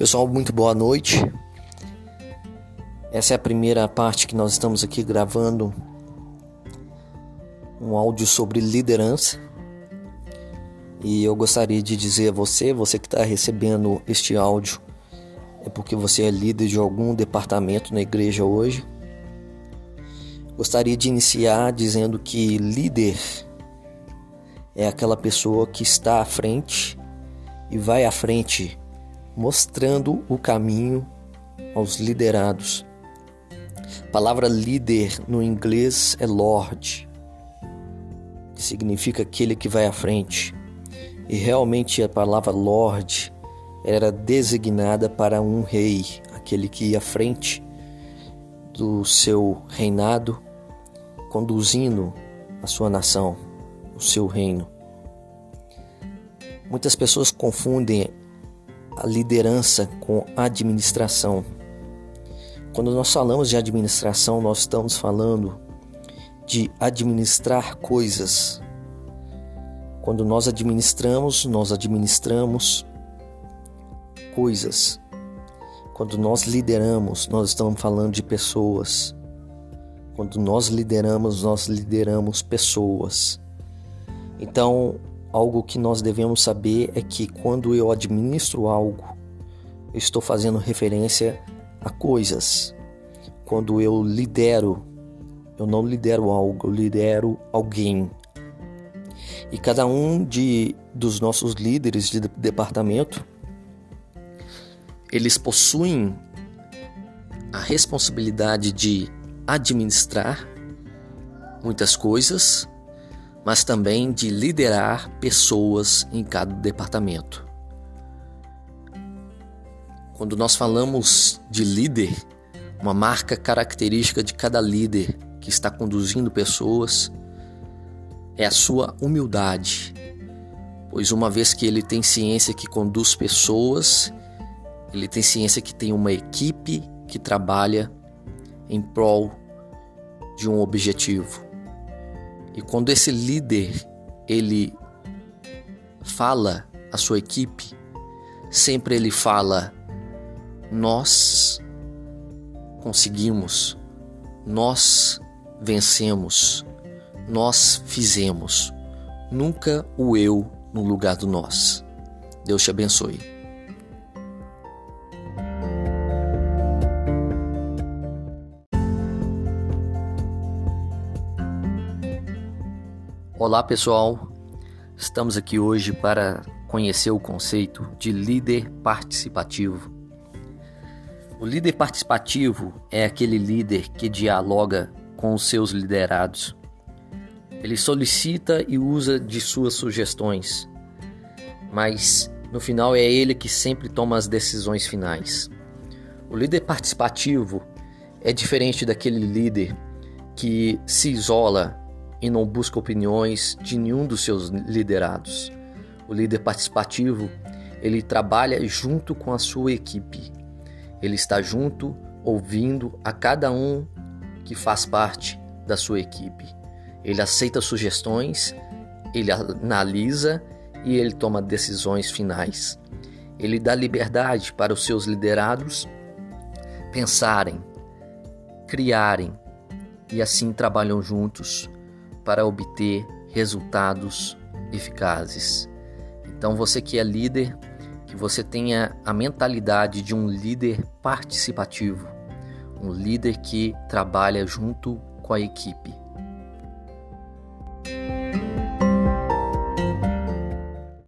Pessoal, muito boa noite. Essa é a primeira parte que nós estamos aqui gravando um áudio sobre liderança. E eu gostaria de dizer a você, você que está recebendo este áudio, é porque você é líder de algum departamento na igreja hoje. Gostaria de iniciar dizendo que líder é aquela pessoa que está à frente e vai à frente mostrando o caminho aos liderados. A palavra líder no inglês é Lord, que significa aquele que vai à frente. E realmente a palavra Lord era designada para um rei, aquele que ia à frente do seu reinado, conduzindo a sua nação, o seu reino. Muitas pessoas confundem a liderança com administração. Quando nós falamos de administração, nós estamos falando de administrar coisas. Quando nós administramos, nós administramos coisas. Quando nós lideramos, nós estamos falando de pessoas. Quando nós lideramos, nós lideramos pessoas. Então, Algo que nós devemos saber é que quando eu administro algo, eu estou fazendo referência a coisas. Quando eu lidero, eu não lidero algo, eu lidero alguém. E cada um de, dos nossos líderes de departamento, eles possuem a responsabilidade de administrar muitas coisas mas também de liderar pessoas em cada departamento. Quando nós falamos de líder, uma marca característica de cada líder que está conduzindo pessoas é a sua humildade, pois uma vez que ele tem ciência que conduz pessoas, ele tem ciência que tem uma equipe que trabalha em prol de um objetivo. E quando esse líder ele fala a sua equipe, sempre ele fala: nós conseguimos, nós vencemos, nós fizemos. Nunca o eu no lugar do nós. Deus te abençoe. Olá pessoal, estamos aqui hoje para conhecer o conceito de líder participativo. O líder participativo é aquele líder que dialoga com os seus liderados. Ele solicita e usa de suas sugestões, mas no final é ele que sempre toma as decisões finais. O líder participativo é diferente daquele líder que se isola e não busca opiniões de nenhum dos seus liderados. O líder participativo, ele trabalha junto com a sua equipe. Ele está junto, ouvindo a cada um que faz parte da sua equipe. Ele aceita sugestões, ele analisa e ele toma decisões finais. Ele dá liberdade para os seus liderados pensarem, criarem e assim trabalham juntos para obter resultados eficazes. Então, você que é líder, que você tenha a mentalidade de um líder participativo, um líder que trabalha junto com a equipe.